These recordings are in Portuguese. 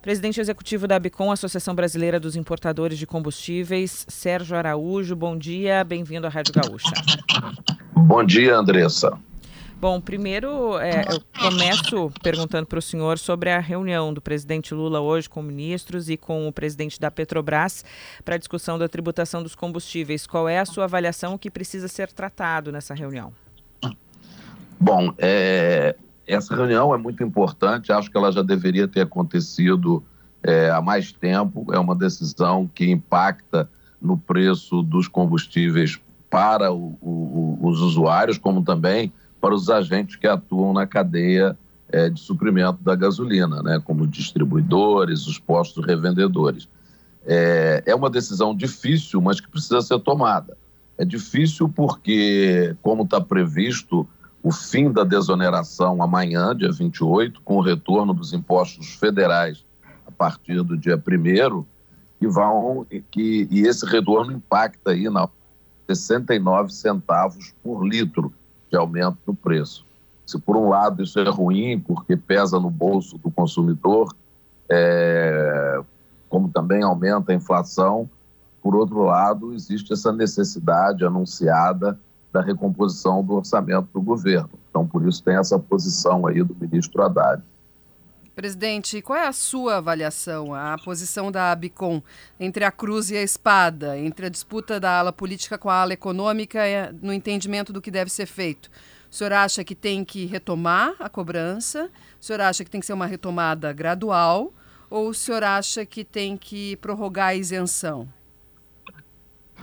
Presidente executivo da Abicom, Associação Brasileira dos Importadores de Combustíveis, Sérgio Araújo, bom dia, bem-vindo à Rádio Gaúcha. Bom dia, Andressa. Bom, primeiro é, eu começo perguntando para o senhor sobre a reunião do presidente Lula hoje com ministros e com o presidente da Petrobras para a discussão da tributação dos combustíveis. Qual é a sua avaliação, que precisa ser tratado nessa reunião? Bom, é, essa reunião é muito importante, acho que ela já deveria ter acontecido é, há mais tempo. É uma decisão que impacta no preço dos combustíveis para o, o, os usuários, como também para os agentes que atuam na cadeia é, de suprimento da gasolina, né, como distribuidores, os postos revendedores. É, é uma decisão difícil, mas que precisa ser tomada. É difícil porque, como está previsto, o fim da desoneração amanhã, dia 28, com o retorno dos impostos federais a partir do dia 1 e vão que e esse retorno impacta aí na 69 centavos por litro de aumento no preço. Se por um lado isso é ruim porque pesa no bolso do consumidor, é, como também aumenta a inflação, por outro lado existe essa necessidade anunciada da recomposição do orçamento do governo. Então, por isso tem essa posição aí do ministro Haddad. Presidente, qual é a sua avaliação, a posição da ABICOM entre a cruz e a espada, entre a disputa da ala política com a ala econômica no entendimento do que deve ser feito? O senhor acha que tem que retomar a cobrança? O senhor acha que tem que ser uma retomada gradual? Ou o senhor acha que tem que prorrogar a isenção?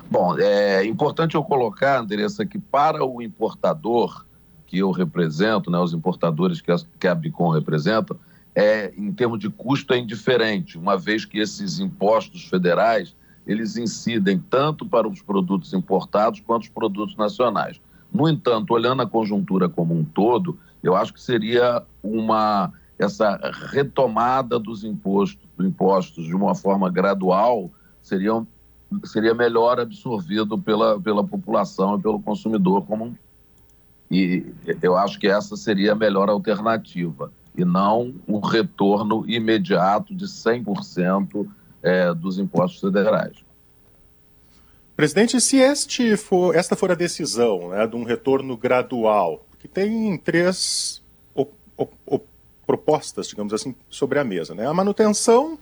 Bom, é importante eu colocar, Andressa, que para o importador que eu represento, né, os importadores que a, que a Bicom representa, é, em termos de custo é indiferente, uma vez que esses impostos federais eles incidem tanto para os produtos importados quanto os produtos nacionais. No entanto, olhando a conjuntura como um todo, eu acho que seria uma essa retomada dos impostos, impostos de uma forma gradual seria seria melhor absorvido pela, pela população e pelo consumidor como um. E eu acho que essa seria a melhor alternativa, e não um retorno imediato de 100% é, dos impostos federais. Presidente, se este for, esta for a decisão né, de um retorno gradual, que tem três op, op, op, propostas, digamos assim, sobre a mesa. Né? A manutenção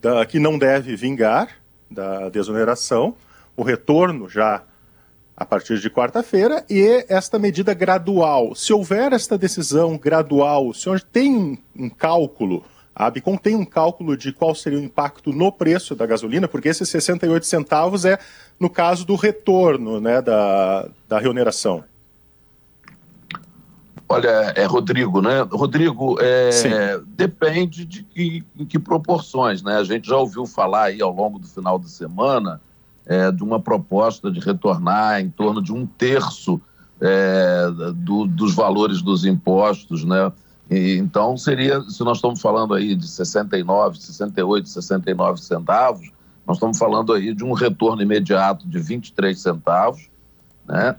da, que não deve vingar, da desoneração, o retorno já a partir de quarta-feira e esta medida gradual. Se houver esta decisão gradual, o senhor tem um, cálculo, a Abicom tem um cálculo de qual seria o impacto no preço da gasolina, porque esses 68 centavos é no caso do retorno né, da, da reoneração. Olha, é Rodrigo, né? Rodrigo, é, depende de que, em que proporções, né? A gente já ouviu falar aí ao longo do final de semana é, de uma proposta de retornar em torno de um terço é, do, dos valores dos impostos, né? E, então seria, se nós estamos falando aí de 69, 68, 69 centavos, nós estamos falando aí de um retorno imediato de 23 centavos, né?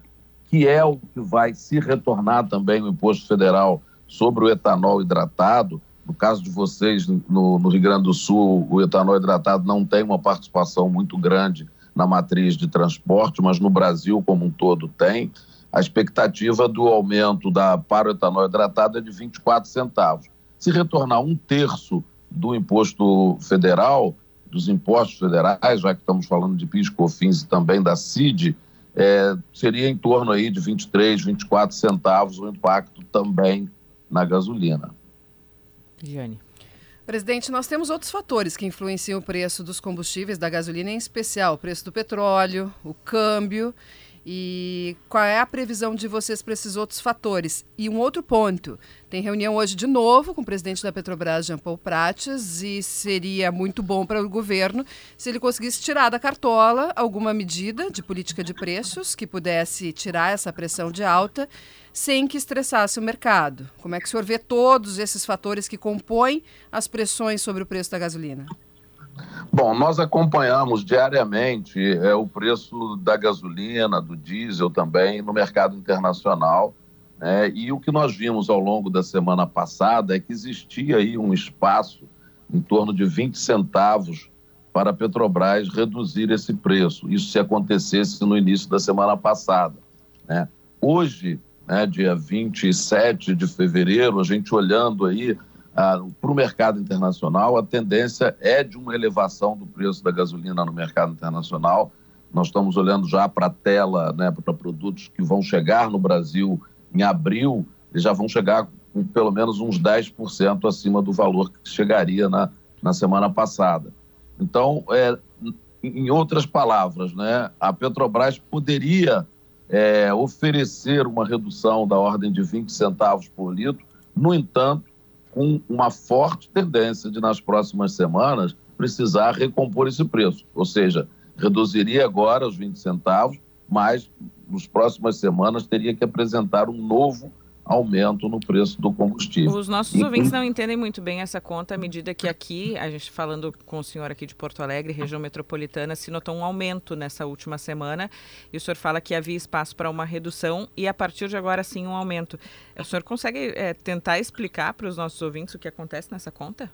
Que é o que vai se retornar também o imposto federal sobre o etanol hidratado. No caso de vocês, no, no Rio Grande do Sul, o etanol hidratado não tem uma participação muito grande na matriz de transporte, mas no Brasil como um todo tem. A expectativa do aumento da, para o etanol hidratado é de 24 centavos. Se retornar um terço do imposto federal, dos impostos federais, já que estamos falando de PIS, COFINS e também da CID, é, seria em torno aí de 23, 24 centavos o impacto também na gasolina. Giane. Presidente, nós temos outros fatores que influenciam o preço dos combustíveis, da gasolina em especial, o preço do petróleo, o câmbio e qual é a previsão de vocês para esses outros fatores? E um outro ponto: tem reunião hoje de novo com o presidente da Petrobras, Jean Paul Prates, e seria muito bom para o governo se ele conseguisse tirar da cartola alguma medida de política de preços que pudesse tirar essa pressão de alta sem que estressasse o mercado. Como é que o senhor vê todos esses fatores que compõem as pressões sobre o preço da gasolina? Bom, nós acompanhamos diariamente é, o preço da gasolina, do diesel também no mercado internacional. Né? E o que nós vimos ao longo da semana passada é que existia aí um espaço em torno de 20 centavos para a Petrobras reduzir esse preço. Isso se acontecesse no início da semana passada. Né? Hoje, né, dia 27 de fevereiro, a gente olhando aí para o mercado internacional, a tendência é de uma elevação do preço da gasolina no mercado internacional. Nós estamos olhando já para a tela, né, para produtos que vão chegar no Brasil em abril, eles já vão chegar com pelo menos uns 10% acima do valor que chegaria na, na semana passada. Então, é, em outras palavras, né, a Petrobras poderia é, oferecer uma redução da ordem de 20 centavos por litro, no entanto, com uma forte tendência de, nas próximas semanas, precisar recompor esse preço. Ou seja, reduziria agora os 20 centavos, mas nas próximas semanas teria que apresentar um novo aumento no preço do combustível. Os nossos e, ouvintes não entendem muito bem essa conta à medida que aqui, a gente falando com o senhor aqui de Porto Alegre, região metropolitana, se notou um aumento nessa última semana e o senhor fala que havia espaço para uma redução e a partir de agora sim um aumento. O senhor consegue é, tentar explicar para os nossos ouvintes o que acontece nessa conta?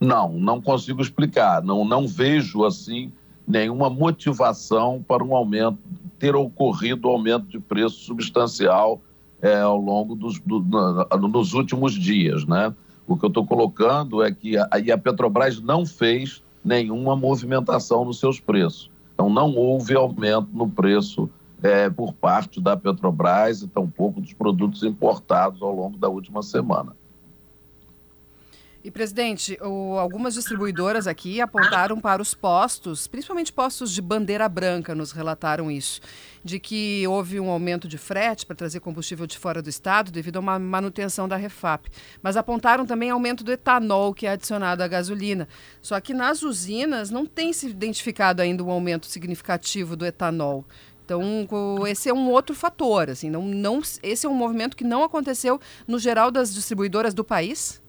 Não, não consigo explicar. Não, não vejo assim nenhuma motivação para um aumento, ter ocorrido um aumento de preço substancial é, ao longo dos do, no, nos últimos dias, né? O que eu estou colocando é que a, a Petrobras não fez nenhuma movimentação nos seus preços. Então, não houve aumento no preço é, por parte da Petrobras e tampouco dos produtos importados ao longo da última semana. E, presidente, o, algumas distribuidoras aqui apontaram para os postos, principalmente postos de bandeira branca, nos relataram isso, de que houve um aumento de frete para trazer combustível de fora do estado devido a uma manutenção da Refap. Mas apontaram também aumento do etanol que é adicionado à gasolina. Só que nas usinas não tem se identificado ainda um aumento significativo do etanol. Então, esse é um outro fator. Assim, não, não, esse é um movimento que não aconteceu no geral das distribuidoras do país?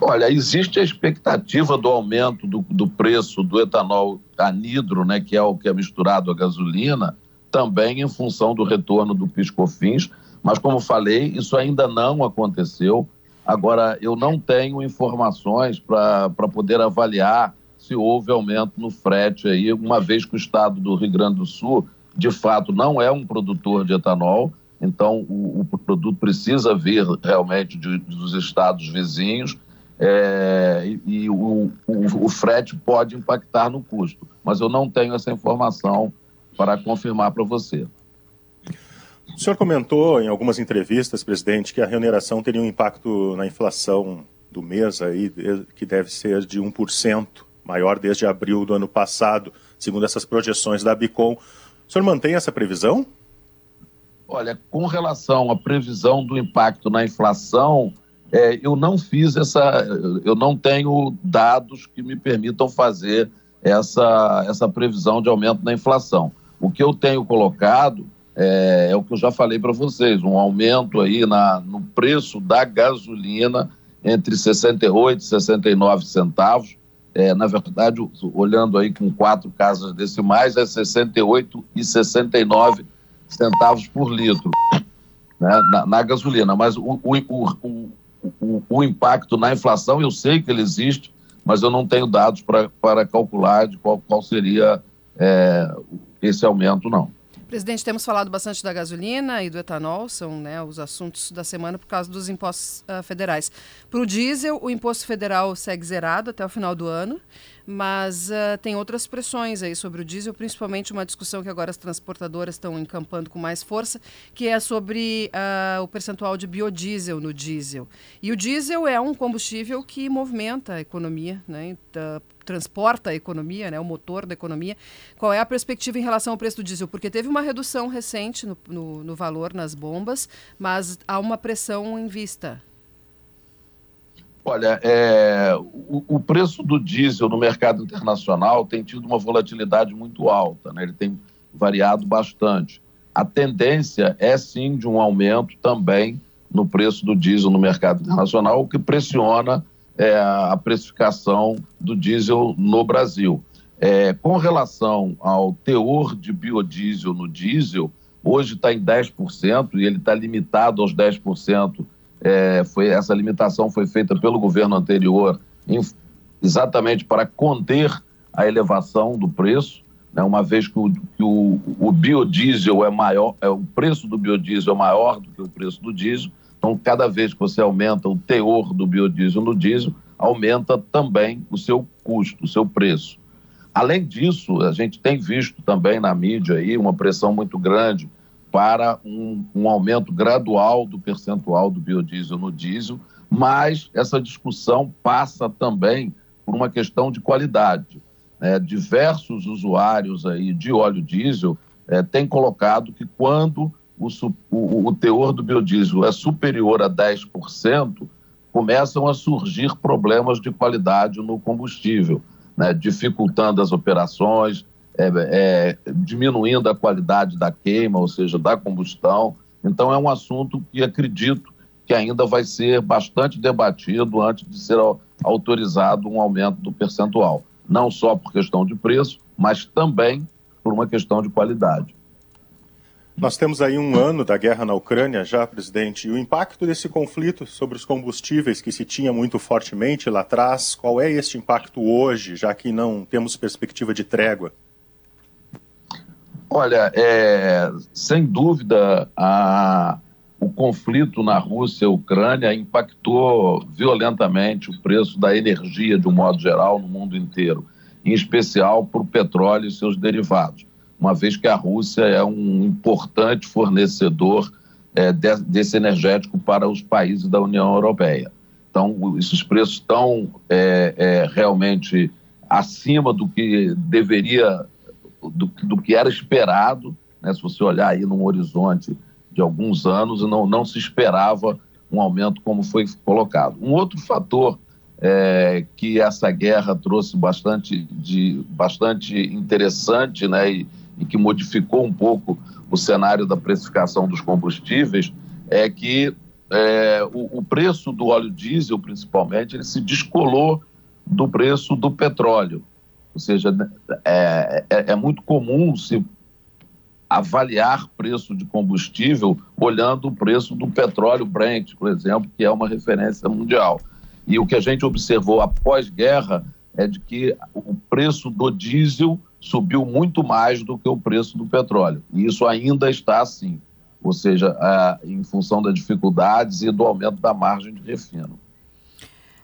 Olha, existe a expectativa do aumento do, do preço do etanol anidro, né, que é o que é misturado à gasolina, também em função do retorno do piscofins, mas como falei, isso ainda não aconteceu. Agora, eu não tenho informações para poder avaliar se houve aumento no frete aí, uma vez que o estado do Rio Grande do Sul, de fato, não é um produtor de etanol, então, o, o produto precisa vir realmente de, dos estados vizinhos é, e, o, o, o, frete pode impactar no custo. Mas eu não tenho essa informação para confirmar para você. O senhor comentou em algumas entrevistas, presidente, que a remuneração teria um impacto na inflação do mês aí, que deve ser de 1%, maior desde abril do ano passado, segundo essas projeções da Bicom. O senhor mantém essa previsão? Olha, com relação à previsão do impacto na inflação, é, eu não fiz essa, eu não tenho dados que me permitam fazer essa, essa previsão de aumento na inflação. O que eu tenho colocado é, é o que eu já falei para vocês, um aumento aí na, no preço da gasolina entre 68 e 69 centavos. É, na verdade, olhando aí com quatro casas decimais, é 68 e 69 centavos por litro né, na, na, gasolina. Mas o, o, o, o impacto na inflação, eu sei que ele existe, mas eu não tenho dados para calcular de qual, qual seria é, esse aumento, não. Presidente, temos falado bastante da gasolina e do etanol, são né, os assuntos da semana por causa dos impostos uh, federais. Para o diesel, o imposto federal segue zerado até o final do ano, mas uh, tem outras pressões aí sobre o diesel, principalmente uma discussão que agora as transportadoras estão encampando com mais força, que é sobre uh, o percentual de biodiesel no diesel. E o diesel é um combustível que movimenta a economia, né? transporta a economia, né, o motor da economia. Qual é a perspectiva em relação ao preço do diesel? Porque teve uma redução recente no, no, no valor nas bombas, mas há uma pressão em vista. Olha, é, o, o, preço do diesel no mercado internacional tem tido uma volatilidade muito alta, né? ele tem variado bastante. A tendência é sim de um aumento também no preço do diesel no mercado internacional, o que pressiona é, a precificação do diesel no Brasil. É, com relação ao teor de biodiesel no diesel, hoje está em 10% e ele está limitado aos 10% é, foi essa limitação foi feita pelo governo anterior em, exatamente para conter a elevação do preço, né, uma vez que, o, que o, o, biodiesel é maior, é, o preço do biodiesel é maior do que o preço do diesel, então cada vez que você aumenta o teor do biodiesel no diesel, aumenta também o seu custo, o seu preço. Além disso, a gente tem visto também na mídia aí uma pressão muito grande para um, um aumento gradual do percentual do biodiesel no diesel, mas essa discussão passa também por uma questão de qualidade. É, diversos usuários aí de óleo diesel é, têm colocado que quando o, o, o teor do biodiesel é superior a 10%, começam a surgir problemas de qualidade no combustível, né, dificultando as operações, é, é, diminuindo a qualidade da queima, ou seja, da combustão. Então, é um assunto que acredito que ainda vai ser bastante debatido antes de ser autorizado um aumento do percentual, não só por questão de preço, mas também por uma questão de qualidade. Nós temos aí um ano da guerra na Ucrânia já, presidente, e o impacto desse conflito sobre os combustíveis que se tinha muito fortemente lá atrás, qual é este impacto hoje, já que não temos perspectiva de trégua? Olha, é, sem dúvida, a, o conflito na Rússia e Ucrânia impactou violentamente o preço da energia de um modo geral no mundo inteiro, em especial para o petróleo e seus derivados uma vez que a Rússia é um importante fornecedor é, de, desse energético para os países da União Europeia. Então, esses preços estão é, é, realmente acima do que deveria, do, do que era esperado. Né? Se você olhar aí num horizonte de alguns anos, não, não se esperava um aumento como foi colocado. Um outro fator é, que essa guerra trouxe bastante, de, bastante interessante né, e, e que modificou um pouco o cenário da precificação dos combustíveis é que é, o, o, preço do óleo diesel, principalmente, ele se descolou do preço do petróleo. Ou seja, é, é, é muito comum se avaliar preço de combustível olhando o preço do petróleo Brent, por exemplo, que é uma referência mundial. E o que a gente observou após guerra é de que o preço do diesel subiu muito mais do que o preço do petróleo. E isso ainda está assim, ou seja, em função das dificuldades e do aumento da margem de refino.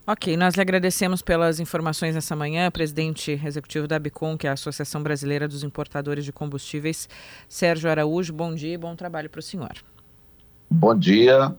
Ok, nós lhe agradecemos pelas informações nessa manhã, presidente executivo da Bicom, que é a Associação Brasileira dos Importadores de Combustíveis, Sérgio Araújo. Bom dia e bom trabalho para o senhor. Bom dia,